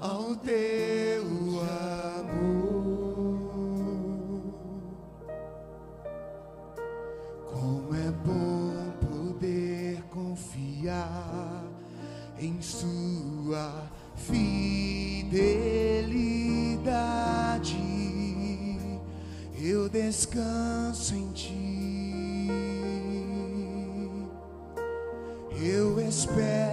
ao teu amor. Como é bom poder confiar em Sua fidelidade. Eu descanso em Ti. Eu espero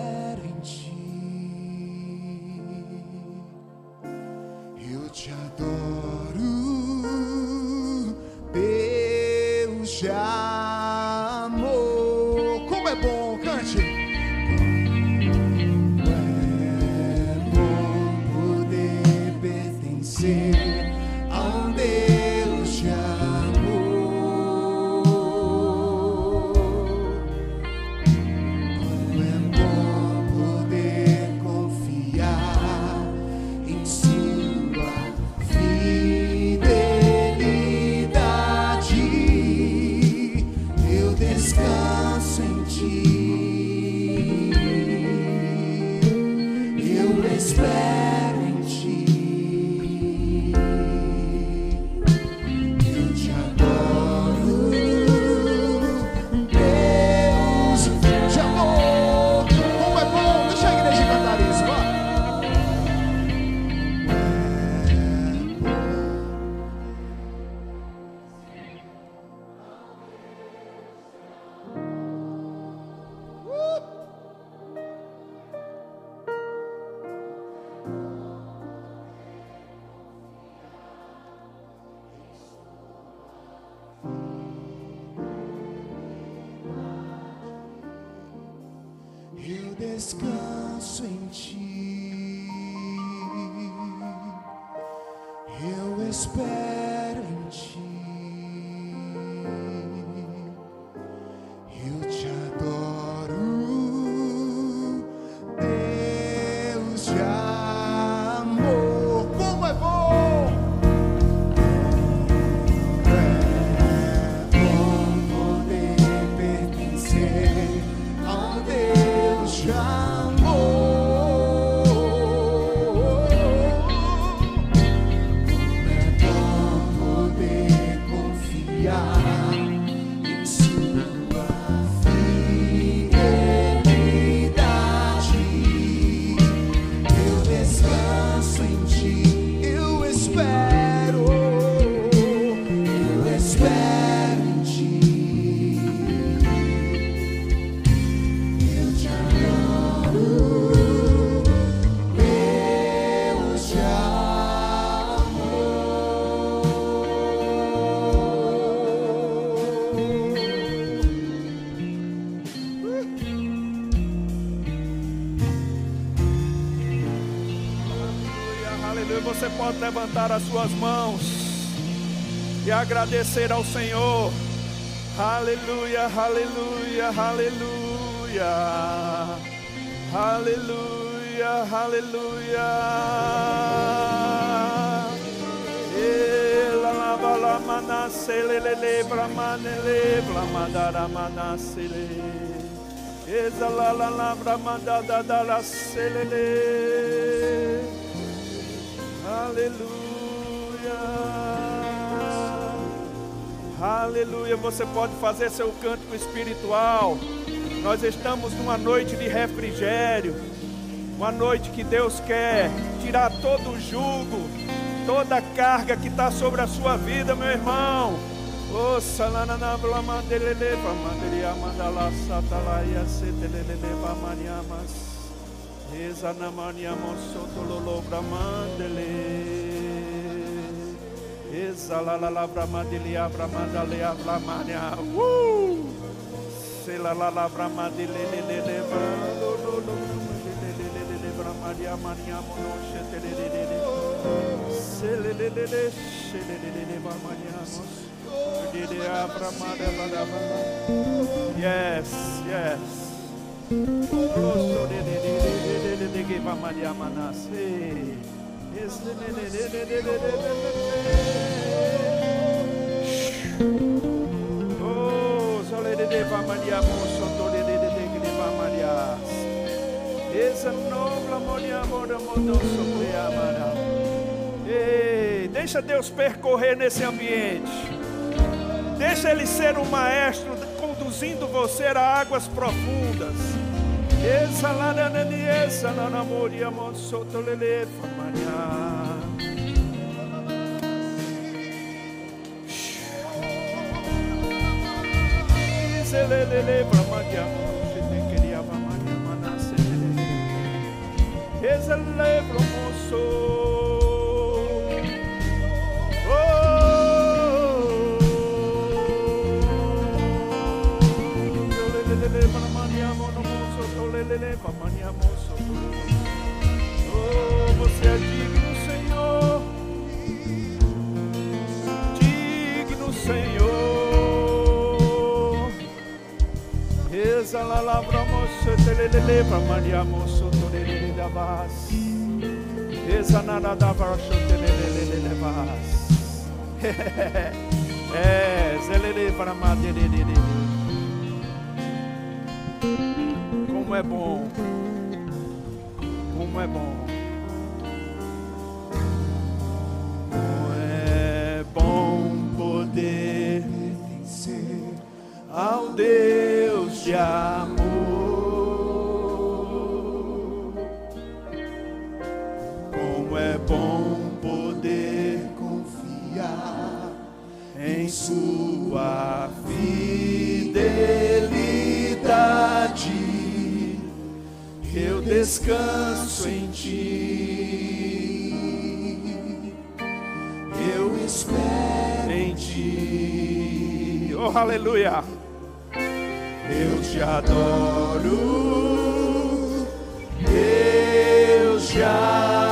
pode levantar as suas mãos e agradecer ao Senhor. Aleluia, aleluia, aleluia. Aleluia, aleluia. Ela lava la manasele lele bramanele blamadara manasele. Eza la la la bramandada da la selele. Aleluia. Aleluia. Você pode fazer seu cântico espiritual. Nós estamos numa noite de refrigério. Uma noite que Deus quer tirar todo o jugo, toda a carga que está sobre a sua vida, meu irmão. O salanana blamandelele blamandelia mandala satalaia setelele Ezanamania mosoto lolo bramandele. Ezalalala bramadele abramandale abramania. Uh! Selalala bramadele lele levando lolo lele bramadia mania se tele lele. Selelele selelele bramania mos. Yes, yes. Ei, deixa Deus percorrer nesse ambiente. Deixa Ele ser o maestro conduzindo você a águas profundas. Essa lá na essa lá na moria monsoto lele famanha. Zelelele famanha. Queria famanha manase. Essa levro monsoto. Oh, você é digno, Senhor. Digno, Senhor. Reza la lavra moço, telelele, pra Maria moço, tolelele da vaz. Reza nada da varcho, telelele da vaz. É, zelele para madelele. Como é bom, como é bom. Como é bom poder pertencer ao Deus de amor. Como é bom poder confiar em Sua fidelidade. Eu descanso em Ti. Eu espero em Ti. Oh, aleluia. Eu te adoro. Deus te amor.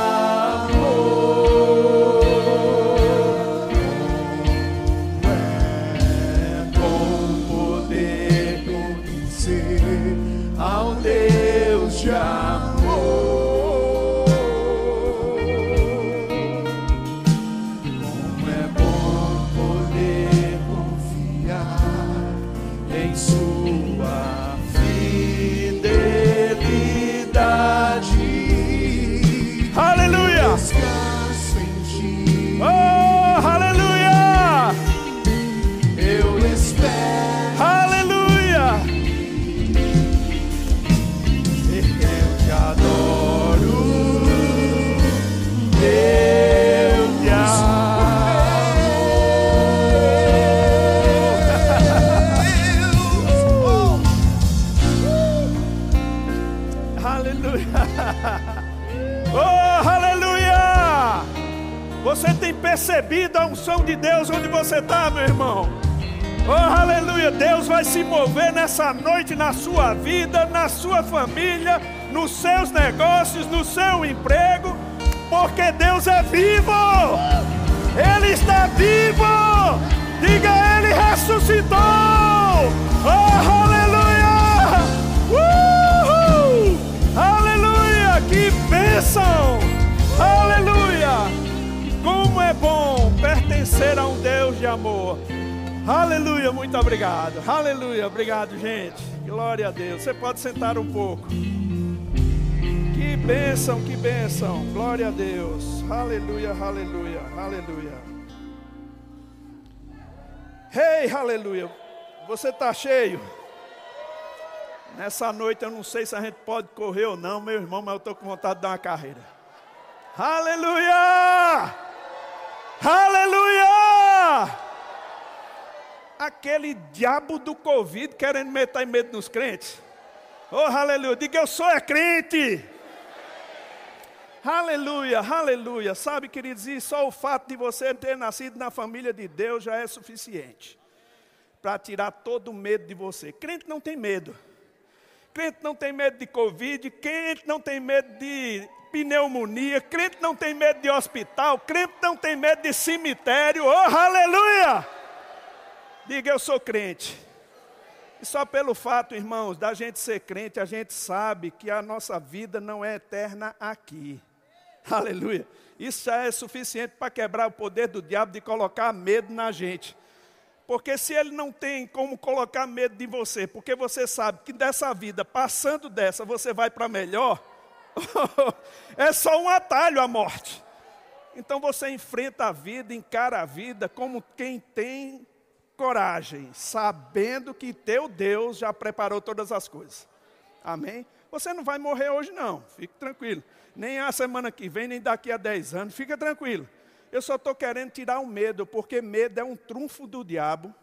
Se mover nessa noite na sua vida, na sua família, nos seus negócios, no seu emprego, porque Deus é vivo! Ele está vivo! Diga, Ele ressuscitou! Oh, aleluia! Uhul! Aleluia! Que bênção! Aleluia! Como é bom pertencer a um Deus de amor. Aleluia, muito obrigado. Aleluia, obrigado, gente. Glória a Deus. Você pode sentar um pouco. Que bênção, que bênção. Glória a Deus. Aleluia, aleluia, aleluia. Ei, aleluia. Você está cheio? Nessa noite eu não sei se a gente pode correr ou não, meu irmão, mas eu estou com vontade de dar uma carreira. Aleluia! Aleluia! Aquele diabo do Covid querendo meter medo nos crentes. Oh, aleluia! Diga eu sou é crente. Aleluia, aleluia. Sabe, queridos, e só o fato de você ter nascido na família de Deus já é suficiente para tirar todo o medo de você. Crente não tem medo. Crente não tem medo de Covid, crente não tem medo de pneumonia, crente não tem medo de hospital, crente não tem medo de cemitério. Oh, aleluia! Diga, eu sou crente. E só pelo fato, irmãos, da gente ser crente, a gente sabe que a nossa vida não é eterna aqui. Aleluia. Isso já é suficiente para quebrar o poder do diabo de colocar medo na gente. Porque se ele não tem como colocar medo de você, porque você sabe que dessa vida, passando dessa, você vai para melhor, é só um atalho à morte. Então você enfrenta a vida, encara a vida como quem tem coragem, sabendo que teu Deus já preparou todas as coisas. Amém? Você não vai morrer hoje, não, fique tranquilo. Nem a semana que vem, nem daqui a 10 anos, fica tranquilo. Eu só estou querendo tirar o medo, porque medo é um trunfo do diabo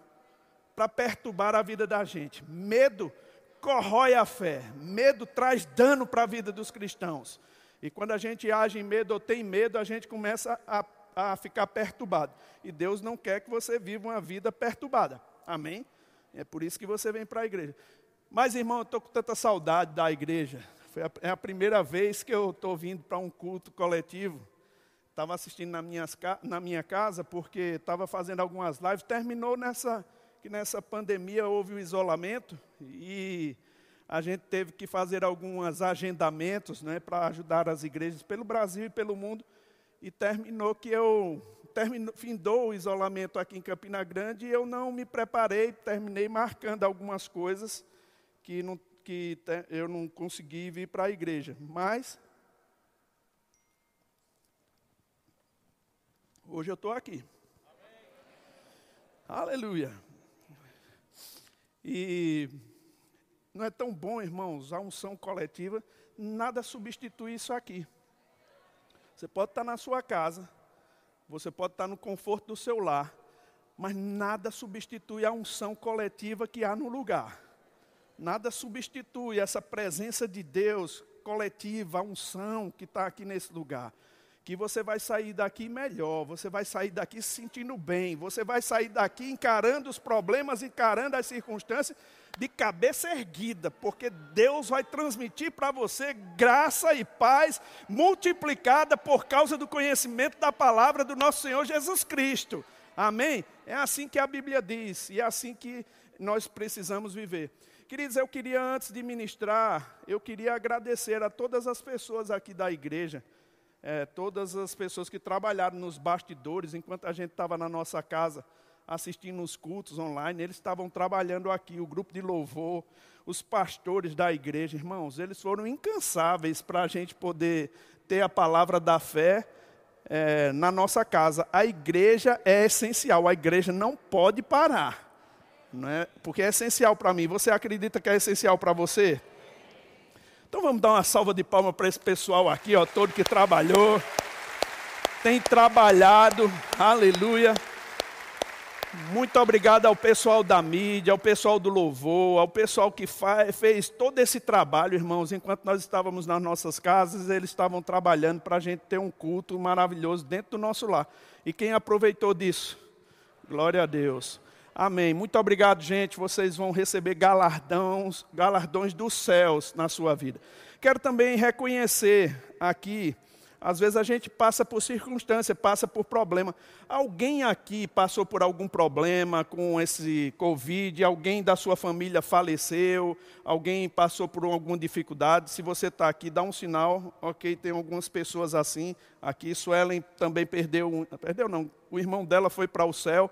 para perturbar a vida da gente. Medo corrói a fé, medo traz dano para a vida dos cristãos. E quando a gente age em medo ou tem medo, a gente começa a, a ficar perturbado. E Deus não quer que você viva uma vida perturbada. Amém? É por isso que você vem para a igreja. Mas, irmão, eu estou com tanta saudade da igreja. Foi a, é a primeira vez que eu estou vindo para um culto coletivo. Estava assistindo na, minhas, na minha casa, porque estava fazendo algumas lives. Terminou nessa, que nessa pandemia houve o isolamento. E a gente teve que fazer alguns agendamentos né, para ajudar as igrejas pelo Brasil e pelo mundo. E terminou que eu terminou, findou o isolamento aqui em Campina Grande e eu não me preparei, terminei marcando algumas coisas que, não, que te, eu não consegui vir para a igreja. Mas hoje eu estou aqui. Amém. Aleluia. E não é tão bom, irmãos, a unção coletiva, nada substitui isso aqui. Você pode estar na sua casa, você pode estar no conforto do seu lar, mas nada substitui a unção coletiva que há no lugar. Nada substitui essa presença de Deus coletiva, a unção que está aqui nesse lugar que você vai sair daqui melhor, você vai sair daqui se sentindo bem, você vai sair daqui encarando os problemas, encarando as circunstâncias de cabeça erguida, porque Deus vai transmitir para você graça e paz multiplicada por causa do conhecimento da palavra do nosso Senhor Jesus Cristo. Amém? É assim que a Bíblia diz e é assim que nós precisamos viver. Queridos, eu queria antes de ministrar, eu queria agradecer a todas as pessoas aqui da igreja é, todas as pessoas que trabalharam nos bastidores, enquanto a gente estava na nossa casa assistindo os cultos online, eles estavam trabalhando aqui, o grupo de louvor, os pastores da igreja, irmãos, eles foram incansáveis para a gente poder ter a palavra da fé é, na nossa casa. A igreja é essencial, a igreja não pode parar, não é? porque é essencial para mim. Você acredita que é essencial para você? Então vamos dar uma salva de palmas para esse pessoal aqui, ó, todo que trabalhou, tem trabalhado, aleluia. Muito obrigado ao pessoal da mídia, ao pessoal do louvor, ao pessoal que faz, fez todo esse trabalho, irmãos. Enquanto nós estávamos nas nossas casas, eles estavam trabalhando para a gente ter um culto maravilhoso dentro do nosso lar. E quem aproveitou disso? Glória a Deus. Amém. Muito obrigado, gente. Vocês vão receber galardões, galardões dos céus na sua vida. Quero também reconhecer aqui, às vezes a gente passa por circunstância, passa por problema. Alguém aqui passou por algum problema com esse Covid? Alguém da sua família faleceu? Alguém passou por alguma dificuldade? Se você está aqui, dá um sinal. Ok, tem algumas pessoas assim. Aqui, Suelen também perdeu, perdeu não, o irmão dela foi para o céu.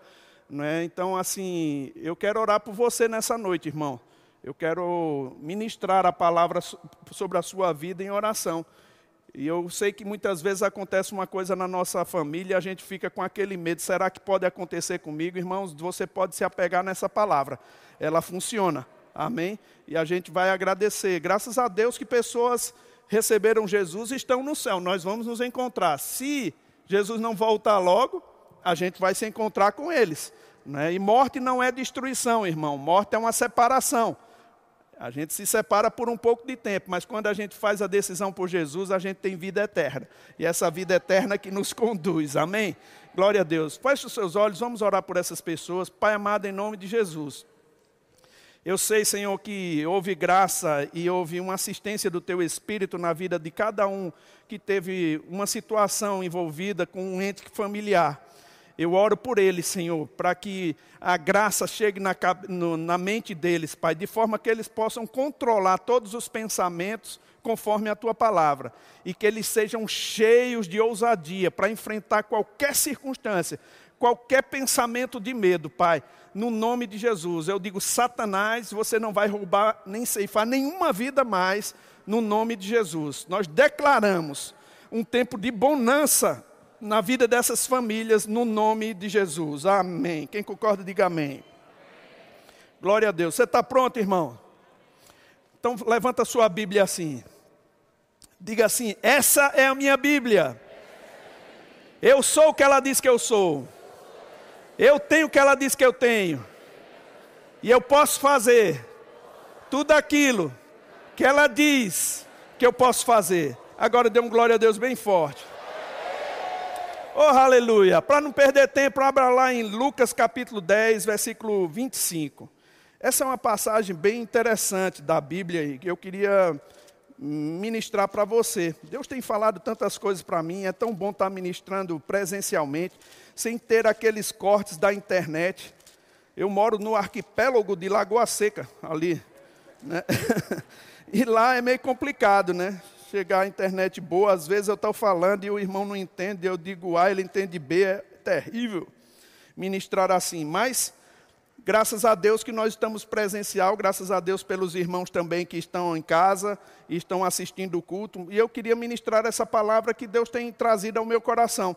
É? Então, assim, eu quero orar por você nessa noite, irmão. Eu quero ministrar a palavra sobre a sua vida em oração. E eu sei que muitas vezes acontece uma coisa na nossa família e a gente fica com aquele medo. Será que pode acontecer comigo? Irmãos, você pode se apegar nessa palavra. Ela funciona. Amém? E a gente vai agradecer. Graças a Deus que pessoas receberam Jesus e estão no céu. Nós vamos nos encontrar. Se Jesus não voltar logo, a gente vai se encontrar com eles. Né? E morte não é destruição, irmão. Morte é uma separação. A gente se separa por um pouco de tempo, mas quando a gente faz a decisão por Jesus, a gente tem vida eterna. E essa vida eterna que nos conduz. Amém? Glória a Deus. Feche os seus olhos, vamos orar por essas pessoas. Pai amado, em nome de Jesus. Eu sei, Senhor, que houve graça e houve uma assistência do Teu Espírito na vida de cada um que teve uma situação envolvida com um ente familiar. Eu oro por eles, Senhor, para que a graça chegue na, no, na mente deles, Pai, de forma que eles possam controlar todos os pensamentos conforme a tua palavra, e que eles sejam cheios de ousadia para enfrentar qualquer circunstância, qualquer pensamento de medo, Pai. No nome de Jesus, eu digo: Satanás, você não vai roubar nem ceifar nenhuma vida mais no nome de Jesus. Nós declaramos um tempo de bonança na vida dessas famílias, no nome de Jesus. Amém. Quem concorda, diga amém. Glória a Deus. Você está pronto, irmão? Então levanta a sua Bíblia assim. Diga assim: essa é a minha Bíblia. Eu sou o que ela diz que eu sou. Eu tenho o que ela diz que eu tenho. E eu posso fazer tudo aquilo que ela diz que eu posso fazer. Agora dê um glória a Deus bem forte. Oh, aleluia. Para não perder tempo, abra lá em Lucas capítulo 10, versículo 25. Essa é uma passagem bem interessante da Bíblia que eu queria ministrar para você. Deus tem falado tantas coisas para mim, é tão bom estar ministrando presencialmente, sem ter aqueles cortes da internet. Eu moro no arquipélago de Lagoa Seca, ali. Né? e lá é meio complicado, né? Chegar a internet boa, às vezes eu estou falando e o irmão não entende, eu digo A, ele entende B, é terrível ministrar assim. Mas Graças a Deus que nós estamos presencial, graças a Deus pelos irmãos também que estão em casa e estão assistindo o culto. E eu queria ministrar essa palavra que Deus tem trazido ao meu coração.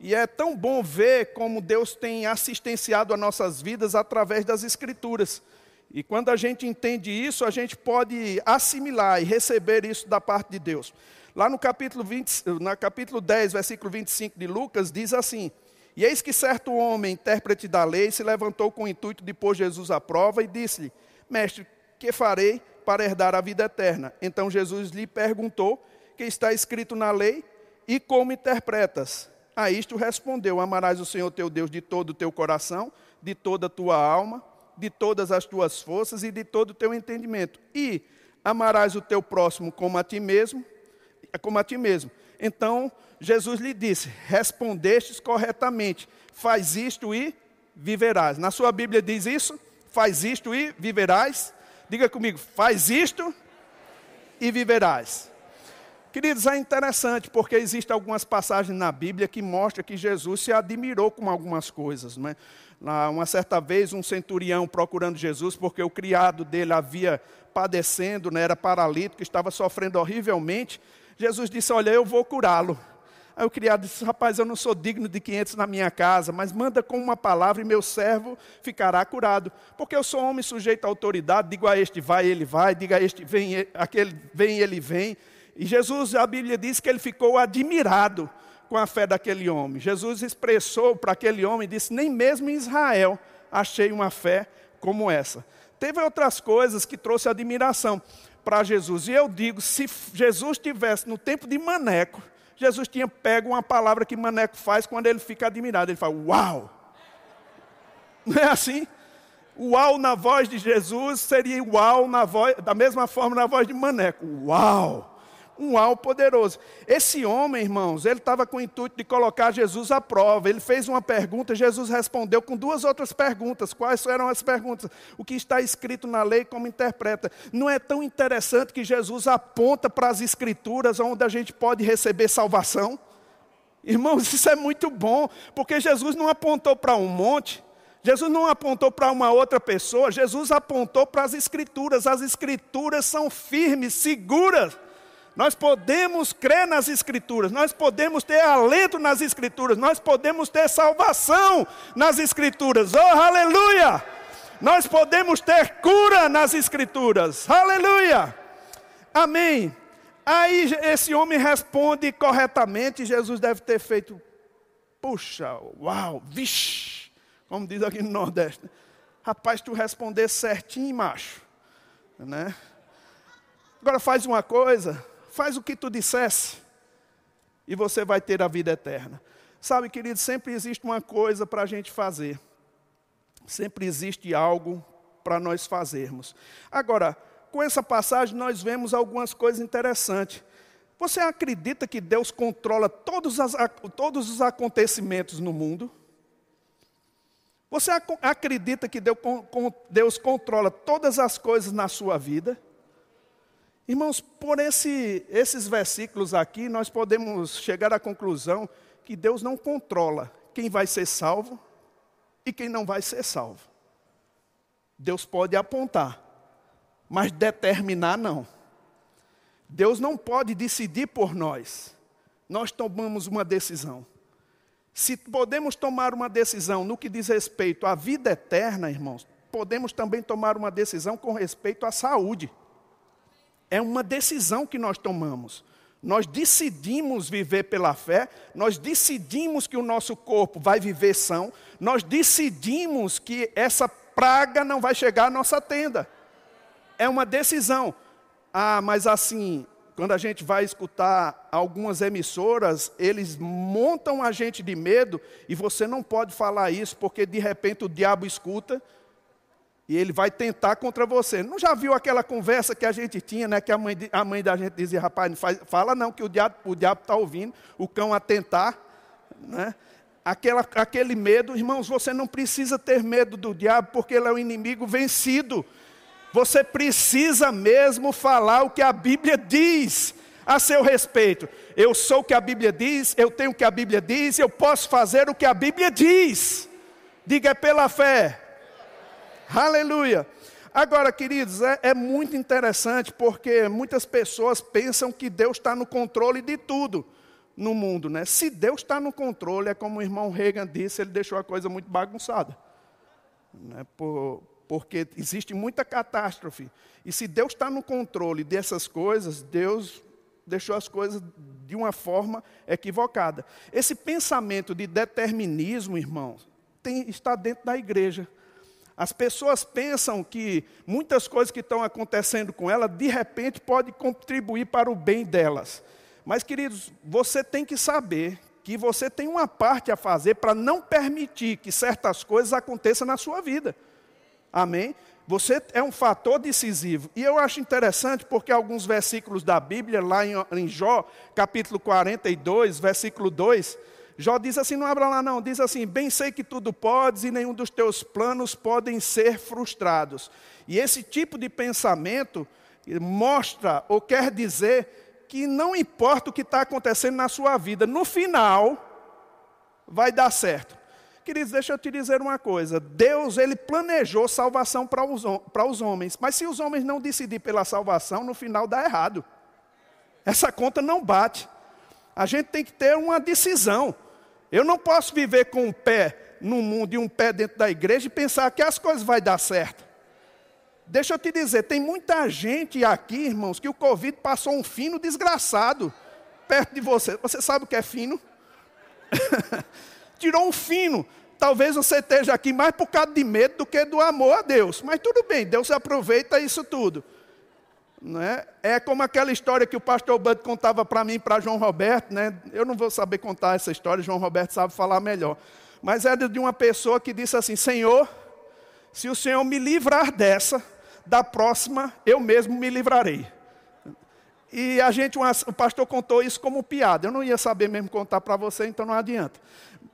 E é tão bom ver como Deus tem assistenciado as nossas vidas através das Escrituras. E quando a gente entende isso, a gente pode assimilar e receber isso da parte de Deus. Lá no capítulo, 20, no capítulo 10, versículo 25 de Lucas, diz assim: e eis que certo homem, intérprete da lei, se levantou com o intuito de pôr Jesus à prova e disse-lhe: Mestre, que farei para herdar a vida eterna? Então Jesus lhe perguntou: Que está escrito na lei e como interpretas? A isto respondeu: Amarás o Senhor teu Deus de todo o teu coração, de toda a tua alma, de todas as tuas forças e de todo o teu entendimento. E amarás o teu próximo como a ti mesmo, como a ti mesmo. Então Jesus lhe disse: Respondestes corretamente, faz isto e viverás. Na sua Bíblia diz isso? Faz isto e viverás. Diga comigo: faz isto e viverás. Queridos, é interessante porque existem algumas passagens na Bíblia que mostram que Jesus se admirou com algumas coisas. Não é? Uma certa vez, um centurião procurando Jesus, porque o criado dele havia padecendo, né, era paralítico, estava sofrendo horrivelmente. Jesus disse: Olha, eu vou curá-lo. Aí o criado disse: Rapaz, eu não sou digno de 500 na minha casa, mas manda com uma palavra e meu servo ficará curado. Porque eu sou homem sujeito à autoridade, digo a este vai, ele vai, diga a este vem, aquele vem, ele vem. E Jesus, a Bíblia diz que ele ficou admirado com a fé daquele homem. Jesus expressou para aquele homem e disse: Nem mesmo em Israel achei uma fé como essa. Teve outras coisas que trouxe admiração para Jesus. E eu digo, se Jesus tivesse no tempo de Maneco, Jesus tinha pego uma palavra que Maneco faz quando ele fica admirado. Ele fala, uau! Não é assim? Uau na voz de Jesus seria uau na voz, da mesma forma na voz de Maneco. Uau! Um uau poderoso. Esse homem, irmãos, ele estava com o intuito de colocar Jesus à prova. Ele fez uma pergunta, Jesus respondeu com duas outras perguntas. Quais eram as perguntas? O que está escrito na lei, como interpreta? Não é tão interessante que Jesus aponta para as escrituras onde a gente pode receber salvação? Irmãos, isso é muito bom, porque Jesus não apontou para um monte, Jesus não apontou para uma outra pessoa, Jesus apontou para as Escrituras. As Escrituras são firmes, seguras. Nós podemos crer nas Escrituras, nós podemos ter alento nas Escrituras, nós podemos ter salvação nas Escrituras. Oh, aleluia! Nós podemos ter cura nas Escrituras. Aleluia! Amém. Aí esse homem responde corretamente, Jesus deve ter feito, puxa, uau, vixe, como diz aqui no Nordeste. Rapaz, tu responder certinho, macho. Né? Agora faz uma coisa, faz o que tu dissesse e você vai ter a vida eterna. Sabe, querido, sempre existe uma coisa para a gente fazer. Sempre existe algo para nós fazermos. Agora, com essa passagem, nós vemos algumas coisas interessantes. Você acredita que Deus controla todos, as, todos os acontecimentos no mundo? Você acredita que Deus controla todas as coisas na sua vida? Irmãos, por esse, esses versículos aqui, nós podemos chegar à conclusão que Deus não controla quem vai ser salvo e quem não vai ser salvo. Deus pode apontar, mas determinar não. Deus não pode decidir por nós. Nós tomamos uma decisão. Se podemos tomar uma decisão no que diz respeito à vida eterna, irmãos, podemos também tomar uma decisão com respeito à saúde. É uma decisão que nós tomamos. Nós decidimos viver pela fé, nós decidimos que o nosso corpo vai viver são, nós decidimos que essa praga não vai chegar à nossa tenda. É uma decisão. Ah, mas assim, quando a gente vai escutar algumas emissoras, eles montam a gente de medo e você não pode falar isso porque de repente o diabo escuta e ele vai tentar contra você. Não já viu aquela conversa que a gente tinha, né? Que a mãe, a mãe da gente dizia, rapaz, não faz, fala não, que o diabo está o diabo tá ouvindo, o cão a tentar. Né? Aquela, aquele medo, irmãos, você não precisa ter medo do diabo, porque ele é o inimigo vencido. Você precisa mesmo falar o que a Bíblia diz a seu respeito. Eu sou o que a Bíblia diz, eu tenho o que a Bíblia diz, eu posso fazer o que a Bíblia diz. Diga é pela fé. Aleluia. Agora, queridos, é, é, muito interessante porque muitas pessoas pensam que Deus está no controle de tudo no mundo, né? Se Deus está no controle, é como o irmão Reagan disse, ele deixou a coisa muito bagunçada. Né? Por, porque existe muita catástrofe. E se Deus está no controle dessas coisas, Deus deixou as coisas de uma forma equivocada. Esse pensamento de determinismo, irmãos, tem, está dentro da igreja. As pessoas pensam que muitas coisas que estão acontecendo com ela, de repente, pode contribuir para o bem delas. Mas, queridos, você tem que saber que você tem uma parte a fazer para não permitir que certas coisas aconteçam na sua vida. Amém? Você é um fator decisivo. E eu acho interessante porque alguns versículos da Bíblia, lá em, Jó, capítulo 42, versículo 2, Jó diz assim, não abra lá não, diz assim, bem sei que tudo podes e nenhum dos teus planos podem ser frustrados. E esse tipo de pensamento mostra ou quer dizer que não importa o que está acontecendo na sua vida, no final vai dar certo. Queridos, deixa eu te dizer uma coisa. Deus, Ele planejou salvação para os, para os homens. Mas se os homens não decidirem pela salvação, no final dá errado. Essa conta não bate. A gente tem que ter uma decisão. Eu não posso viver com um pé no mundo e um pé dentro da igreja e pensar que as coisas vão dar certo. Deixa eu te dizer, tem muita gente aqui, irmãos, que o Covid passou um fino desgraçado perto de você. Você sabe o que é fino? Tirou um fino. Talvez você esteja aqui mais por causa de medo do que do amor a Deus. Mas tudo bem, Deus aproveita isso tudo. Né? É como aquela história que o pastor Bud contava para mim, para João Roberto. Né? Eu não vou saber contar essa história, João Roberto sabe falar melhor. Mas é de uma pessoa que disse assim: Senhor, se o Senhor me livrar dessa, da próxima eu mesmo me livrarei. E a gente, o pastor contou isso como piada. Eu não ia saber mesmo contar para você, então não adianta.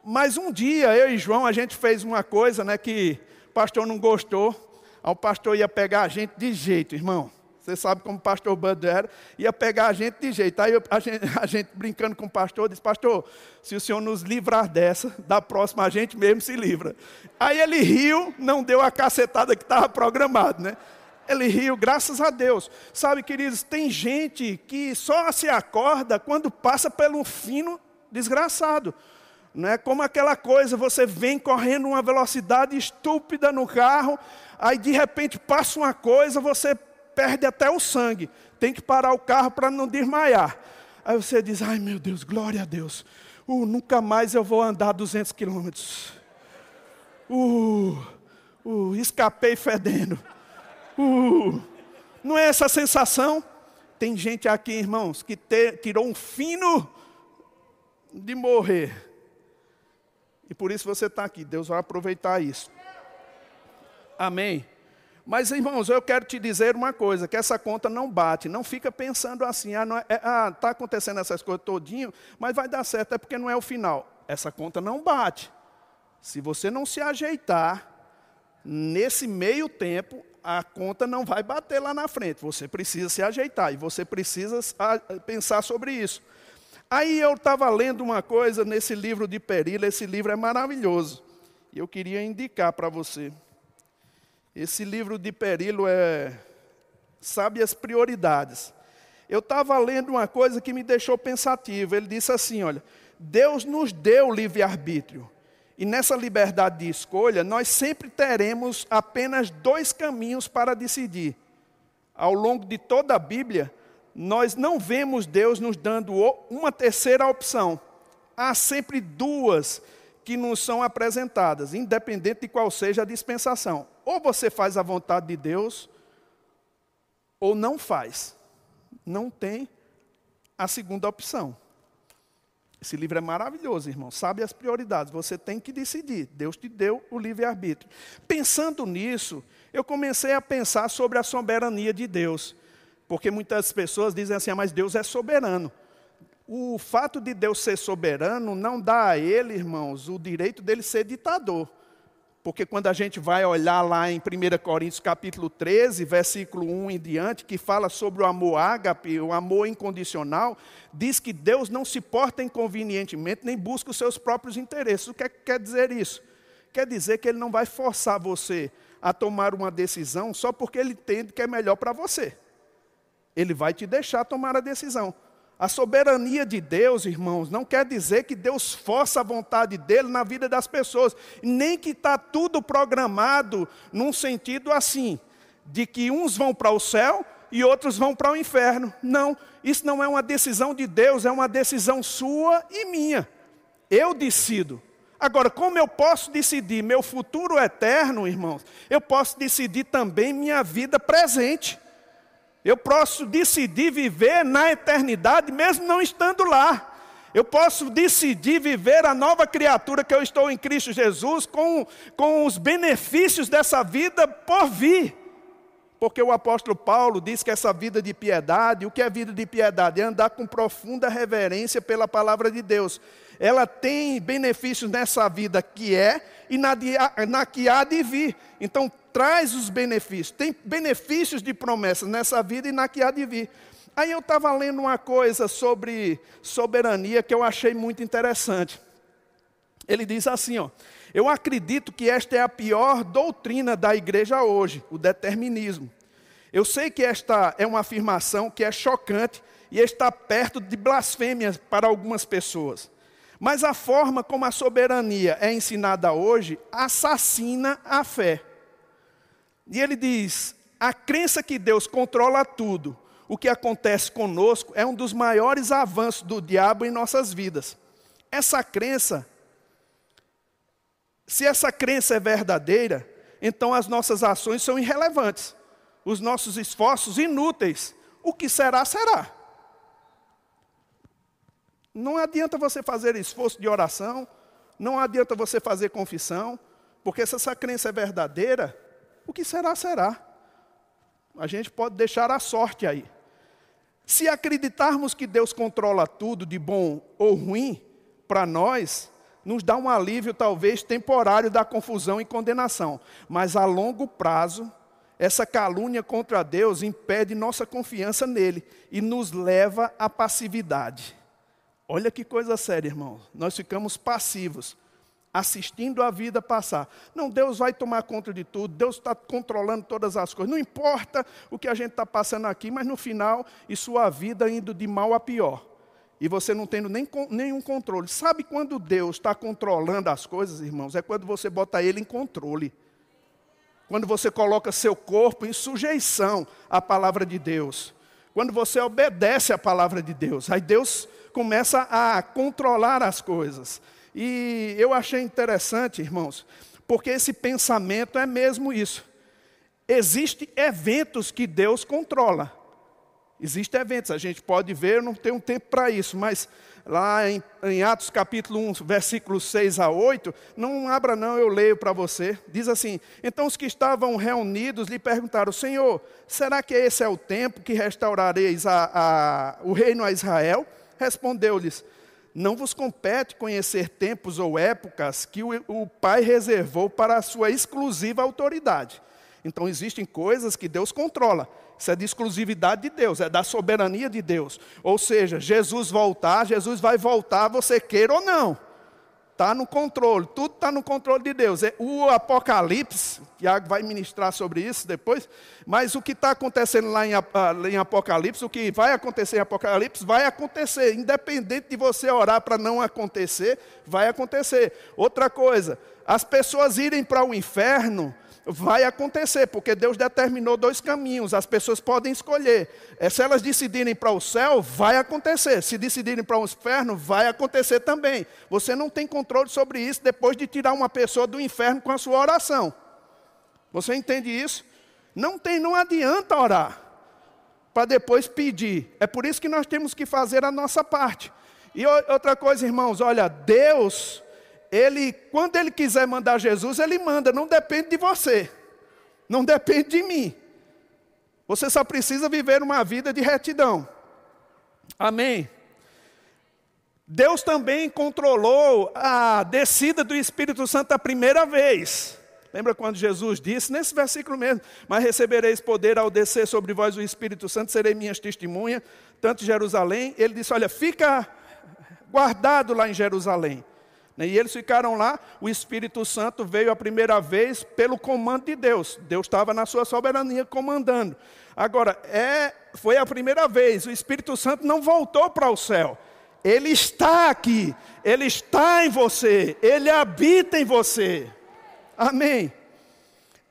Mas um dia, eu e João, a gente fez uma coisa né, que o pastor não gostou. o pastor ia pegar a gente de jeito, irmão. Você sabe como o pastor Bud era, ia pegar a gente de jeito. Aí a gente, a gente, brincando com o pastor, disse, pastor, se o senhor nos livrar dessa, da próxima a gente mesmo se livra. Aí ele riu, não deu a cacetada que estava programado, né? Ele riu, graças a Deus. Sabe, queridos, tem gente que só se acorda quando passa pelo fino desgraçado. Não é como aquela coisa, você vem correndo uma velocidade estúpida no carro, aí de repente passa uma coisa, você perde até o sangue. Tem que parar o carro para não desmaiar. Aí você diz: ai meu Deus, glória a Deus. Uh, nunca mais eu vou andar 200 quilômetros. Uh, uh, escapei fedendo. Uh, não é essa sensação? Tem gente aqui, irmãos, que te, tirou um fino de morrer. E por isso você está aqui. Deus vai aproveitar isso. Amém. Mas, irmãos, eu quero te dizer uma coisa, que essa conta não bate. Não fica pensando assim, ah, está é, ah, tá acontecendo essas coisas todinho, mas vai dar certo, é porque não é o final. Essa conta não bate. Se você não se ajeitar, nesse meio tempo, a conta não vai bater lá na frente. Você precisa se ajeitar e você precisa ah, pensar sobre isso. Aí eu estava lendo uma coisa nesse livro de Perila, esse livro é maravilhoso. E eu queria indicar para você. Esse livro de Perilo é Sabe as Prioridades. eu estava lendo uma coisa que me deixou pensativo. Ele disse assim: olha, Deus nos deu livre-arbítrio. E nessa liberdade de escolha, nós sempre teremos apenas dois caminhos para decidir. Ao longo de toda a Bíblia, nós não vemos Deus nos dando uma terceira opção. Há sempre duas que nos são apresentadas, independente de qual seja a dispensação. Ou você faz a vontade de Deus, ou não faz. Não tem a segunda opção. Esse livro é maravilhoso, irmão. Sabe as prioridades. Você tem que decidir. Deus te deu o livre-arbítrio. Pensando nisso, eu comecei a pensar sobre a soberania de Deus. Porque muitas pessoas dizem assim, ah, mas Deus é soberano. O fato de Deus ser soberano não dá a ele, irmãos, o direito dele ser ditador. Porque quando a gente vai olhar lá em 1 Coríntios capítulo 13, versículo 1 em diante, que fala sobre o amor ágape, o amor incondicional, diz que Deus não se porta inconvenientemente, nem busca os seus próprios interesses. O que quer dizer isso? Quer dizer que Ele não vai forçar você a tomar uma decisão só porque Ele entende que é melhor para você. Ele vai te deixar tomar a decisão. A soberania de Deus, irmãos, não quer dizer que Deus força a vontade dele na vida das pessoas, nem que está tudo programado num sentido assim, de que uns vão para o céu e outros vão para o inferno. Não, isso não é uma decisão de Deus, é uma decisão sua e minha. Eu decido. Agora, como eu posso decidir meu futuro eterno, irmãos, eu posso decidir também minha vida presente. Eu posso decidir viver na eternidade, mesmo não estando lá. Eu posso decidir viver a nova criatura que eu estou em Cristo Jesus, com, com os benefícios dessa vida por vir. Porque o apóstolo Paulo diz que essa vida de piedade, o que é vida de piedade? É andar com profunda reverência pela palavra de Deus. Ela tem benefícios nessa vida que é e na, na que há de vir. Então, traz os benefícios. Tem benefícios de promessas nessa vida e na que há de vir. Aí eu estava lendo uma coisa sobre soberania que eu achei muito interessante. Ele diz assim, ó: Eu acredito que esta é a pior doutrina da igreja hoje, o determinismo. Eu sei que esta é uma afirmação que é chocante e está perto de blasfêmia para algumas pessoas. Mas a forma como a soberania é ensinada hoje assassina a fé. E ele diz: a crença que Deus controla tudo, o que acontece conosco, é um dos maiores avanços do diabo em nossas vidas. Essa crença, se essa crença é verdadeira, então as nossas ações são irrelevantes, os nossos esforços inúteis. O que será, será. Não adianta você fazer esforço de oração, não adianta você fazer confissão, porque se essa crença é verdadeira, o que será, será. A gente pode deixar a sorte aí. Se acreditarmos que Deus controla tudo, de bom ou ruim, para nós, nos dá um alívio talvez temporário da confusão e condenação, mas a longo prazo, essa calúnia contra Deus impede nossa confiança nele e nos leva à passividade. Olha que coisa séria, irmão. Nós ficamos passivos assistindo a vida passar. Não, Deus vai tomar conta de tudo, Deus está controlando todas as coisas. Não importa o que a gente está passando aqui, mas no final, e sua vida indo de mal a pior. E você não tendo nem, nenhum controle. Sabe quando Deus está controlando as coisas, irmãos? É quando você bota Ele em controle. Quando você coloca seu corpo em sujeição à palavra de Deus. Quando você obedece à palavra de Deus. Aí Deus começa a controlar as coisas. E eu achei interessante, irmãos, porque esse pensamento é mesmo isso. Existem eventos que Deus controla. Existem eventos, a gente pode ver, não tem um tempo para isso, mas lá em, em, Atos capítulo 1, versículos 6 a 8, não abra não, eu leio para você. Diz assim: Então os que estavam reunidos lhe perguntaram: Senhor, será que esse é o tempo que restaurareis a, a, o reino a Israel? Respondeu-lhes: não vos compete conhecer tempos ou épocas que o, o Pai reservou para a sua exclusiva autoridade. Então existem coisas que Deus controla. Isso é de exclusividade de Deus, é da soberania de Deus. Ou seja, Jesus voltar, Jesus vai voltar, você queira ou não. Está no controle, tudo está no controle de Deus. É o Apocalipse, Tiago vai ministrar sobre isso depois, mas o que está acontecendo lá em, em, Apocalipse, o que vai acontecer em Apocalipse, vai acontecer, independente de você orar para não acontecer, vai acontecer. Outra coisa, as pessoas irem para o inferno, vai acontecer, porque Deus determinou dois caminhos, as pessoas podem escolher. É, se elas decidirem para o céu, vai acontecer. Se decidirem para o inferno, vai acontecer também. Você não tem controle sobre isso depois de tirar uma pessoa do inferno com a sua oração. Você entende isso? Não tem, não adianta orar para depois pedir. É por isso que nós temos que fazer a nossa parte. E outra coisa, irmãos, olha, Deus ele, quando ele quiser mandar Jesus, ele manda, não depende de você, não depende de mim. Você só precisa viver uma vida de retidão. Amém. Deus também controlou a descida do Espírito Santo a primeira vez. Lembra quando Jesus disse, nesse versículo mesmo: Mas recebereis poder ao descer sobre vós o Espírito Santo, serei minhas testemunhas, tanto em Jerusalém. Ele disse: Olha, fica guardado lá em Jerusalém. Né? E eles ficaram lá, o Espírito Santo veio a primeira vez pelo comando de Deus. Deus estava na sua soberania comandando. Agora, é, foi a primeira vez, o Espírito Santo não voltou para o céu. Ele está aqui, ele está em você, ele habita em você. Amém.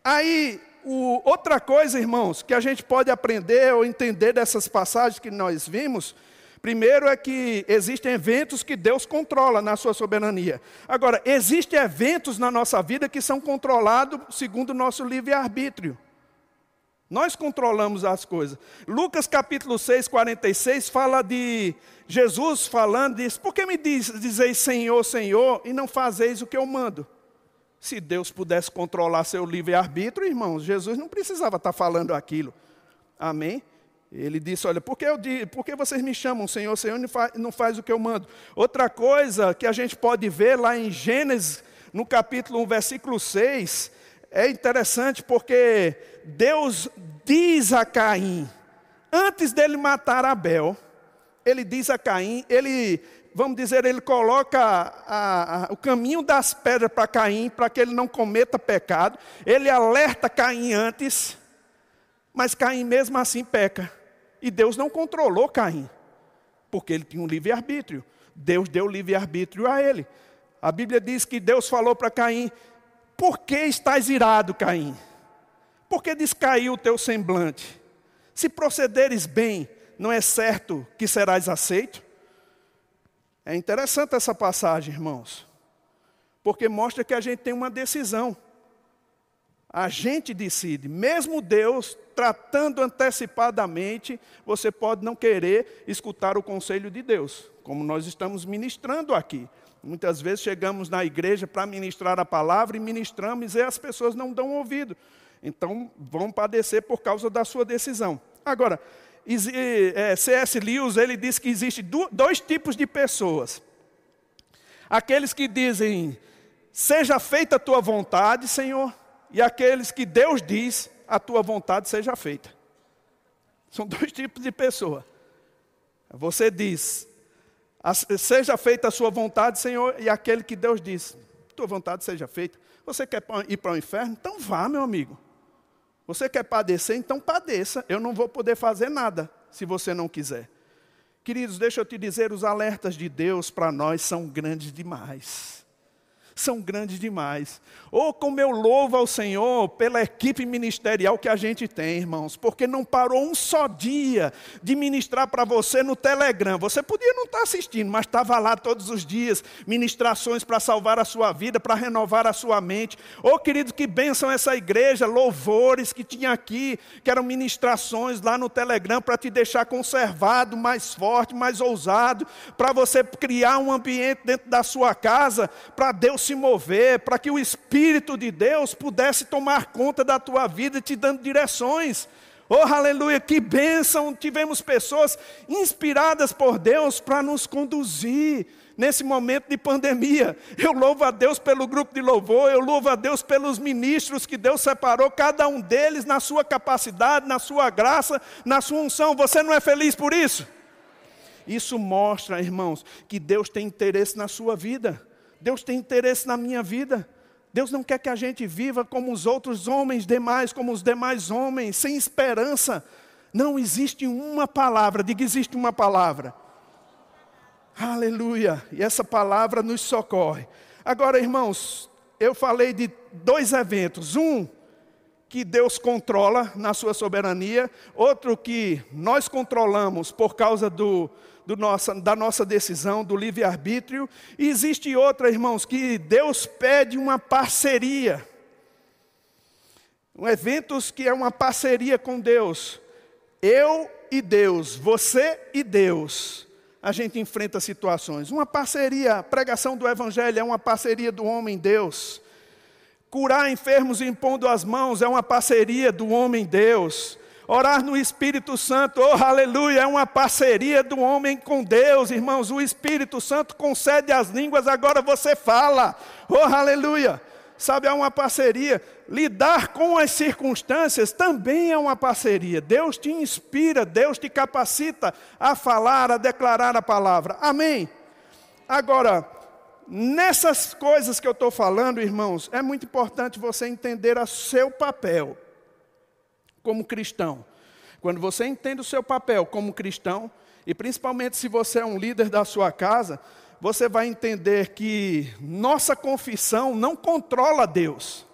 Aí, o, outra coisa, irmãos, que a gente pode aprender ou entender dessas passagens que nós vimos, Primeiro é que existem eventos que Deus controla na sua soberania. Agora, existem eventos na nossa vida que são controlados segundo o nosso livre-arbítrio. Nós controlamos as coisas. Lucas capítulo 6, 46 fala de Jesus falando, diz, por que me diz, dizeis Senhor, Senhor, e não fazeis o que eu mando? Se Deus pudesse controlar seu livre-arbítrio, irmãos, Jesus não precisava estar falando aquilo. Amém? Ele disse: Olha, por que, eu, por que vocês me chamam Senhor, Senhor, e não faz o que eu mando? Outra coisa que a gente pode ver lá em Gênesis, no capítulo 1, versículo 6, é interessante porque Deus diz a Caim, antes dele matar Abel, ele diz a Caim, ele, vamos dizer, ele coloca a, a, o caminho das pedras para Caim, para que ele não cometa pecado, ele alerta Caim antes, mas Caim mesmo assim peca. E Deus não controlou Caim, porque ele tinha um livre-arbítrio. Deus deu livre-arbítrio a ele. A Bíblia diz que Deus falou para Caim: Por que estás irado, Caim? Por que descaiu o teu semblante? Se procederes bem, não é certo que serás aceito? É interessante essa passagem, irmãos, porque mostra que a gente tem uma decisão. A gente decide, mesmo Deus tratando antecipadamente, você pode não querer escutar o conselho de Deus, como nós estamos ministrando aqui. Muitas vezes chegamos na igreja para ministrar a palavra e ministramos e as pessoas não dão ouvido. Então vão padecer por causa da sua decisão. Agora, C.S. É, Lewis ele diz que existe dois tipos de pessoas. Aqueles que dizem, seja feita a tua vontade, Senhor, e aqueles que Deus diz, a tua vontade seja feita. São dois tipos de pessoa. Você diz, seja feita a sua vontade, Senhor, e aquele que Deus diz, tua vontade seja feita. Você quer ir para o inferno? Então vá, meu amigo. Você quer padecer? Então padeça. Eu não vou poder fazer nada se você não quiser. Queridos, deixa eu te dizer, os alertas de Deus para nós são grandes demais são grandes demais. Ou oh, como eu louvo ao Senhor pela equipe ministerial que a gente tem, irmãos, porque não parou um só dia de ministrar para você no Telegram. Você podia não estar assistindo, mas estava lá todos os dias, ministrações para salvar a sua vida, para renovar a sua mente. Oh, querido, que bênção essa igreja, louvores que tinha aqui, que eram ministrações lá no Telegram para te deixar conservado, mais forte, mais ousado, para você criar um ambiente dentro da sua casa, para Deus se mover, para que o Espírito de Deus pudesse tomar conta da tua vida, te dando direções. Oh, aleluia, que bênção! Tivemos pessoas inspiradas por Deus para nos conduzir nesse momento de pandemia. Eu louvo a Deus pelo grupo de louvor, eu louvo a Deus pelos ministros que Deus separou, cada um deles na sua capacidade, na sua graça, na sua unção. Você não é feliz por isso? Isso mostra, irmãos, que Deus tem interesse na sua vida. Deus tem interesse na minha vida. Deus não quer que a gente viva como os outros homens demais, como os demais homens, sem esperança. Não existe uma palavra, diga existe uma palavra. Aleluia. E essa palavra nos socorre. Agora, irmãos, eu falei de dois eventos. Um, que Deus controla na sua soberania, outro que nós controlamos por causa do, nossa, da nossa decisão, do livre-arbítrio, e existe outra, irmãos, que Deus pede uma parceria. Um eventos que é uma parceria com Deus. Eu e Deus, você e Deus. A gente enfrenta situações. Uma parceria, a pregação do Evangelho é uma parceria do homem Deus. Curar enfermos impondo as mãos é uma parceria do homem Deus. Orar no Espírito Santo, oh aleluia, é uma parceria do homem com Deus, irmãos. O Espírito Santo concede as línguas, agora você fala, oh aleluia. Sabe, é uma parceria. Lidar com as circunstâncias também é uma parceria. Deus te inspira, Deus te capacita a falar, a declarar a palavra. Amém. Agora, nessas coisas que eu estou falando, irmãos, é muito importante você entender o seu papel como cristão. Quando você entende o seu papel como cristão, e principalmente se você é um líder da sua casa, você vai entender que nossa confissão não controla Deus.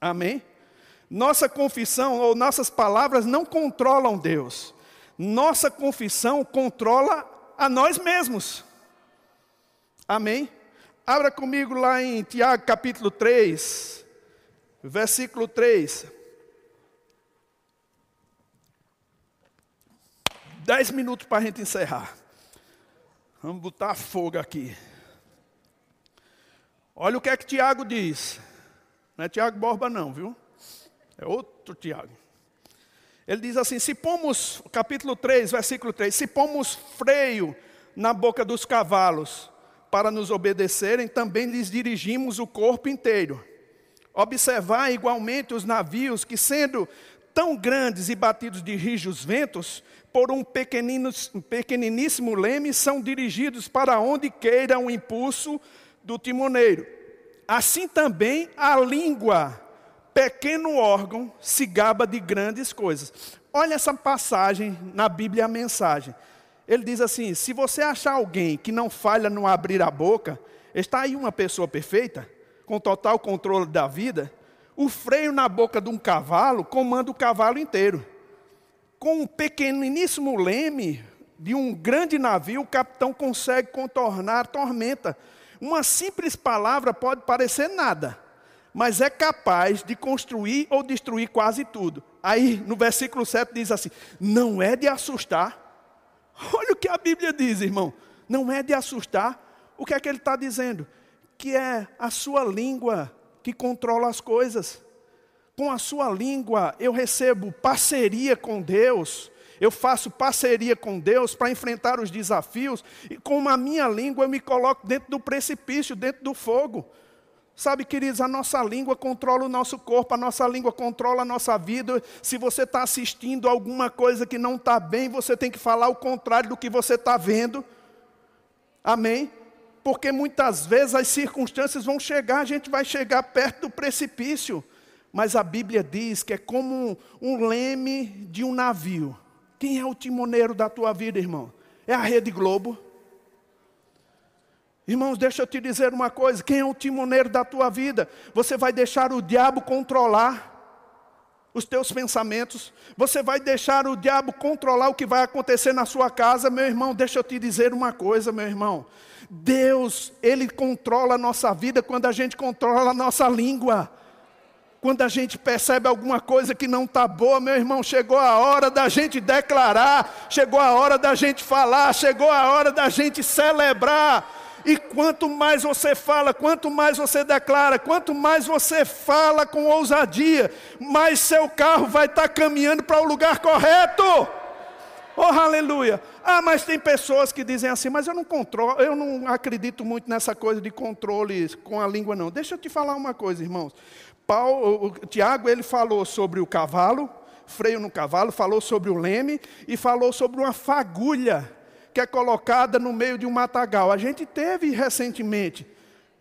Amém? Nossa confissão ou nossas palavras não controlam Deus. Nossa confissão controla a nós mesmos. Amém? Abra comigo lá em Tiago capítulo 3, versículo 3. Dez minutos para a gente encerrar. Vamos botar fogo aqui. Olha o que é que Tiago diz. Não é Tiago Borba, não, viu? É outro Tiago. Ele diz assim: se pomos, capítulo 3, versículo 3, se pomos freio na boca dos cavalos para nos obedecerem, também lhes dirigimos o corpo inteiro. Observar igualmente os navios que, sendo tão grandes e batidos de rijos ventos, por um pequeniníssimo leme, são dirigidos para onde queira o impulso do timoneiro. Assim também a língua, pequeno órgão, se gaba de grandes coisas. Olha essa passagem na Bíblia, a mensagem. Ele diz assim: se você achar alguém que não falha no abrir a boca, está aí uma pessoa perfeita, com total controle da vida. O freio na boca de um cavalo comanda o cavalo inteiro com um pequeniníssimo leme de um grande navio, o capitão consegue contornar a tormenta. Uma simples palavra pode parecer nada, mas é capaz de construir ou destruir quase tudo. Aí no versículo 7 diz assim: não é de assustar. Olha o que a Bíblia diz, irmão. Não é de assustar. O que é que ele está dizendo? Que é a sua língua que controla as coisas com a sua língua eu recebo parceria com Deus, eu faço parceria com Deus para enfrentar os desafios, e com a minha língua eu me coloco dentro do precipício, dentro do fogo. Sabe, queridos, a nossa língua controla o nosso corpo, a nossa língua controla a nossa vida. Se você está assistindo alguma coisa que não está bem, você tem que falar o contrário do que você está vendo. Amém? Porque muitas vezes as circunstâncias vão chegar, a gente vai chegar perto do precipício. Mas a Bíblia diz que é como um, leme de um navio. Quem é o timoneiro da tua vida, irmão? É a Rede Globo? Irmãos, deixa eu te dizer uma coisa: quem é o timoneiro da tua vida? Você vai deixar o diabo controlar os teus pensamentos, você vai deixar o diabo controlar o que vai acontecer na sua casa, meu irmão. Deixa eu te dizer uma coisa, meu irmão. Deus, Ele controla a nossa vida quando a gente controla a nossa língua. Quando a gente percebe alguma coisa que não está boa, meu irmão, chegou a hora da gente declarar, chegou a hora da gente falar, chegou a hora da gente celebrar. E quanto mais você fala, quanto mais você declara, quanto mais você fala com ousadia, mais seu carro vai estar tá caminhando para o lugar correto. Oh, aleluia! Ah, mas tem pessoas que dizem assim, mas eu não controlo, eu não acredito muito nessa coisa de controle com a língua, não. Deixa eu te falar uma coisa, irmãos. Paulo, o Tiago ele falou sobre o cavalo, freio no cavalo, falou sobre o leme e falou sobre uma fagulha que é colocada no meio de um matagal. A gente teve recentemente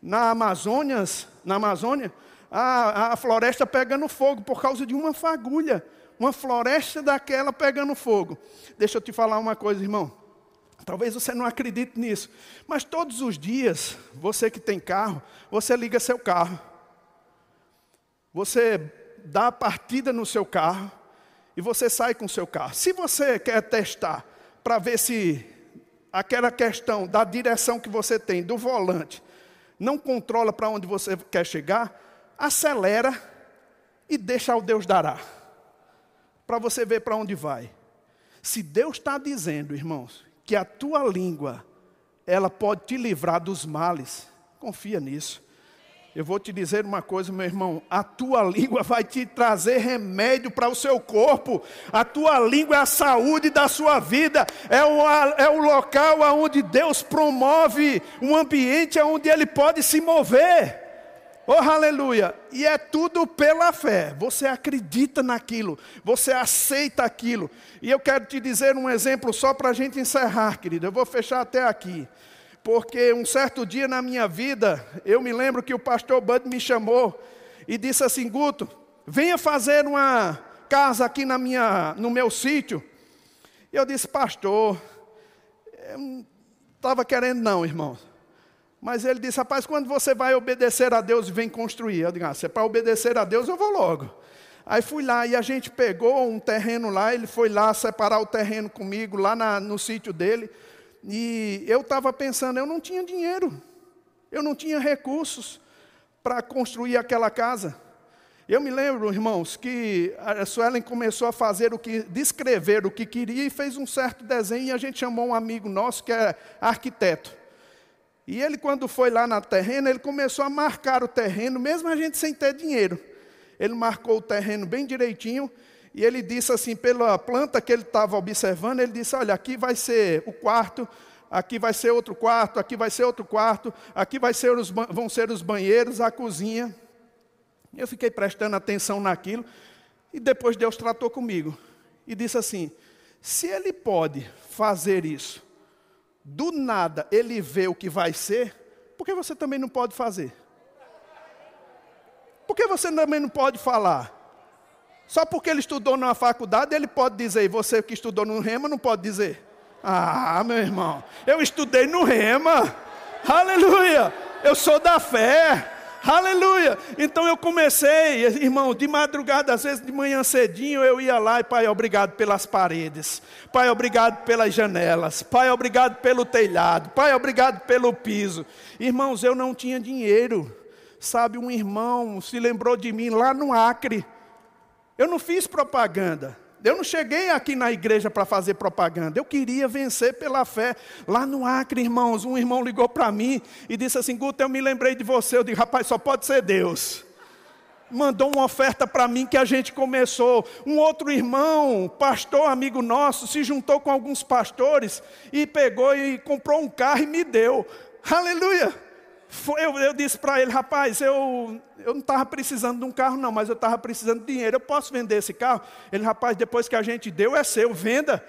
na Amazônia, na Amazônia, a, a floresta pegando fogo por causa de uma fagulha. Uma floresta daquela pegando fogo. Deixa eu te falar uma coisa, irmão. Talvez você não acredite nisso, mas todos os dias, você que tem carro, você liga seu carro. Você dá a partida no seu carro e você sai com o seu carro. Se você quer testar para ver se aquela questão da direção que você tem, do volante, não controla para onde você quer chegar, acelera e deixa o Deus dará. Para você ver para onde vai. Se Deus está dizendo, irmãos, que a tua língua, ela pode te livrar dos males, confia nisso. Eu vou te dizer uma coisa, meu irmão: a tua língua vai te trazer remédio para o seu corpo, a tua língua é a saúde da sua vida, é o, é o local onde Deus promove um ambiente onde Ele pode se mover. Oh, aleluia! E é tudo pela fé. Você acredita naquilo, você aceita aquilo. E eu quero te dizer um exemplo só para a gente encerrar, querido. Eu vou fechar até aqui porque um certo dia na minha vida, eu me lembro que o pastor Bud me chamou e disse assim: Guto, venha fazer uma casa aqui na minha, no meu sítio. Eu disse, pastor, eu não estava querendo não, irmão. Mas ele disse, rapaz, quando você vai obedecer a Deus e vem construir? Eu disse, ah, se é para obedecer a Deus, eu vou logo. Aí fui lá e a gente pegou um terreno lá, ele foi lá separar o terreno comigo, lá na, no sítio dele. E eu estava pensando, eu não tinha dinheiro, eu não tinha recursos para construir aquela casa. Eu me lembro, irmãos, que a Suelen começou a fazer o que, descrever o que queria e fez um certo desenho e a gente chamou um amigo nosso que é arquiteto. E ele, quando foi lá na terreno, ele começou a marcar o terreno, mesmo a gente sem ter dinheiro. Ele marcou o terreno bem direitinho e ele disse assim, pela planta que ele estava observando, ele disse: Olha, aqui vai ser o quarto, aqui vai ser outro quarto, aqui vai ser outro quarto, aqui vai ser os, vão ser os banheiros, a cozinha. Eu fiquei prestando atenção naquilo, e depois Deus tratou comigo e disse assim: se ele pode fazer isso, do nada ele vê o que vai ser, por que você também não pode fazer? Por que você também não pode falar? Só porque ele estudou numa faculdade, ele pode dizer, você que estudou no Rema não pode dizer. Ah, meu irmão, eu estudei no Rema. Aleluia! Eu sou da fé. Aleluia! Então eu comecei, irmão, de madrugada, às vezes de manhã cedinho, eu ia lá e, Pai, obrigado pelas paredes. Pai, obrigado pelas janelas. Pai, obrigado pelo telhado. Pai, obrigado pelo piso. Irmãos, eu não tinha dinheiro. Sabe, um irmão se lembrou de mim lá no Acre. Eu não fiz propaganda. Eu não cheguei aqui na igreja para fazer propaganda. Eu queria vencer pela fé. Lá no Acre, irmãos, um irmão ligou para mim e disse assim: Guto, eu me lembrei de você. Eu disse: rapaz, só pode ser Deus. Mandou uma oferta para mim que a gente começou. Um outro irmão, pastor, amigo nosso, se juntou com alguns pastores e pegou e comprou um carro e me deu. Aleluia! Foi, eu, eu, disse para ele, rapaz, eu, eu não estava precisando de um carro, não, mas eu estava precisando de dinheiro. Eu posso vender esse carro? Ele, rapaz, depois que a gente deu, é seu, venda.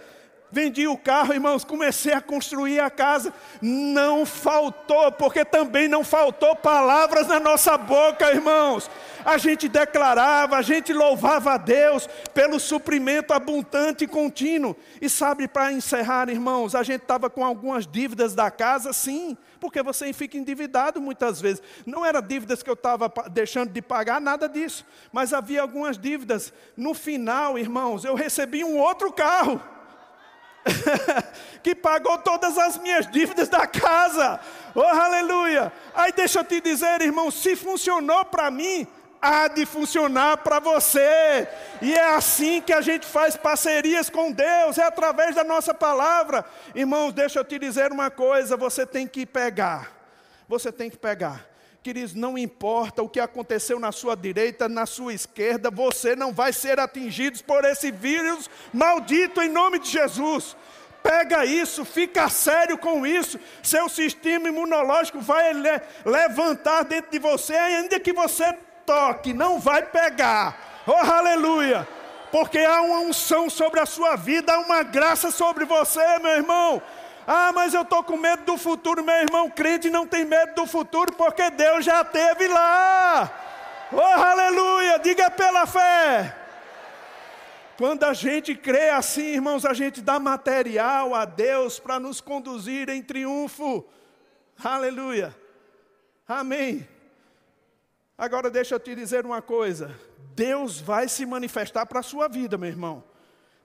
Vendi o carro, irmãos, comecei a construir a casa. Não faltou, porque também não faltou palavras na nossa boca, irmãos. A gente declarava, a gente louvava a Deus pelo suprimento abundante e contínuo. E sabe, para encerrar, irmãos, a gente estava com algumas dívidas da casa, sim, porque você fica endividado muitas vezes. Não era dívidas que eu estava deixando de pagar, nada disso. Mas havia algumas dívidas. No final, irmãos, eu recebi um outro carro. que pagou todas as minhas dívidas da casa. Oh, aleluia! Aí deixa eu te dizer, irmão, se funcionou para mim, há de funcionar para você. E é assim que a gente faz parcerias com Deus, é através da nossa palavra. Irmãos, deixa eu te dizer uma coisa, você tem que pegar. Você tem que pegar. Queridos, não importa o que aconteceu na sua direita, na sua esquerda, você não vai ser atingido por esse vírus maldito em nome de Jesus. Pega isso, fica sério com isso. Seu sistema imunológico vai le levantar dentro de você, ainda que você toque, não vai pegar. Oh, aleluia! Porque há uma unção sobre a sua vida, há uma graça sobre você, meu irmão. Ah, mas eu estou com medo do futuro, meu irmão. Crente não tem medo do futuro porque Deus já teve lá. Oh, aleluia! Diga pela fé. Quando a gente crê assim, irmãos, a gente dá material a Deus para nos conduzir em triunfo. Aleluia. Amém. Agora deixa eu te dizer uma coisa. Deus vai se manifestar para a sua vida, meu irmão.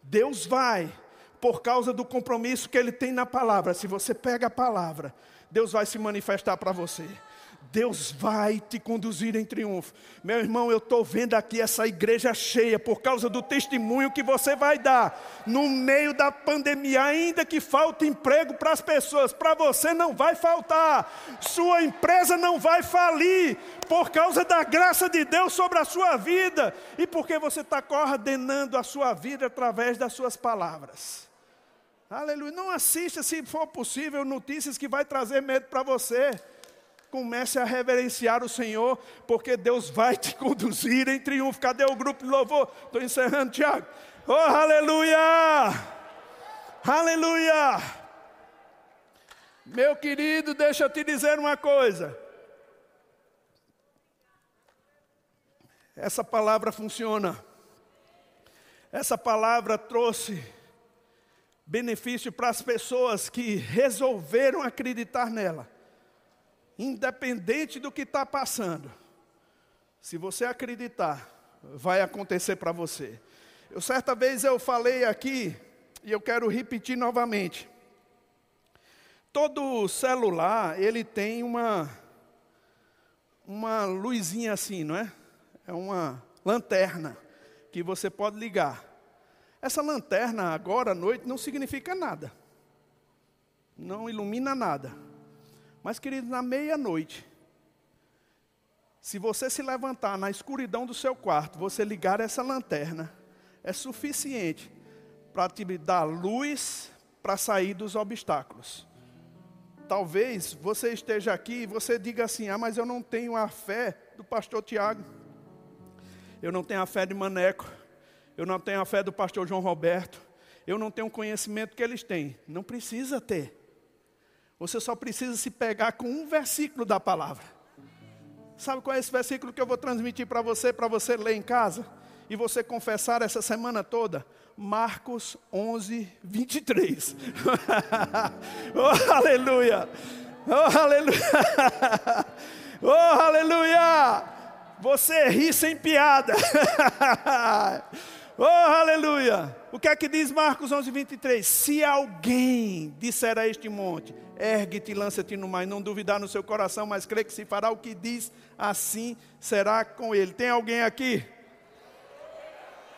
Deus vai, por causa do compromisso que Ele tem na palavra. Se você pega a palavra, Deus vai se manifestar para você. Deus vai te conduzir em triunfo. Meu irmão, eu estou vendo aqui essa igreja cheia por causa do testemunho que você vai dar no meio da pandemia. Ainda que falte emprego para as pessoas, para você não vai faltar. Sua empresa não vai falir por causa da graça de Deus sobre a sua vida e porque você está coordenando a sua vida através das suas palavras. Aleluia. Não assista, se for possível, notícias que vai trazer medo para você. Comece a reverenciar o Senhor, porque Deus vai te conduzir em triunfo. Cadê o grupo de louvor? Estou encerrando, Tiago. Oh, aleluia! Aleluia! Meu querido, deixa eu te dizer uma coisa. Essa palavra funciona. Essa palavra trouxe benefício para as pessoas que resolveram acreditar nela independente do que está passando, se você acreditar, vai acontecer para você. Eu certa vez eu falei aqui e eu quero repetir novamente. Todo celular ele tem uma uma luzinha assim, não é? É uma lanterna que você pode ligar. Essa lanterna agora à noite não significa nada. Não ilumina nada. Mas, querido, na meia-noite, se você se levantar na escuridão do seu quarto, você ligar essa lanterna, é suficiente para te dar luz para sair dos obstáculos. Talvez você esteja aqui e você diga assim: ah, mas eu não tenho a fé do pastor Tiago, eu não tenho a fé de Maneco, eu não tenho a fé do pastor João Roberto, eu não tenho o conhecimento que eles têm. Não precisa ter. Você só precisa se pegar com um versículo da palavra. Sabe qual é esse versículo que eu vou transmitir para você, para você ler em casa? E você confessar essa semana toda? Marcos 11, 23. oh, aleluia! Oh, aleluia! oh, aleluia! Você ri sem piada. Oh, aleluia! O que é que diz Marcos 11, 23? Se alguém disser a este monte, ergue-te e lança-te no mar, e não duvidar no seu coração, mas crê que se fará o que diz, assim será com ele. Tem alguém aqui?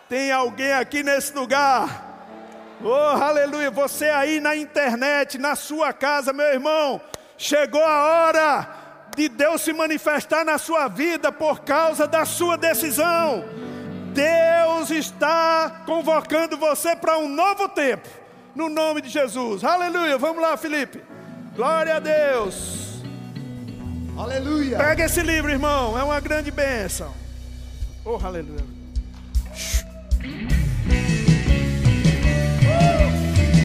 Tem alguém aqui nesse lugar? Oh, aleluia! Você aí na internet, na sua casa, meu irmão, chegou a hora de Deus se manifestar na sua vida por causa da sua decisão. Deus está convocando você para um novo tempo, no nome de Jesus. Aleluia. Vamos lá, Felipe. Glória a Deus. Aleluia. Pega esse livro, irmão. É uma grande bênção. Oh, aleluia.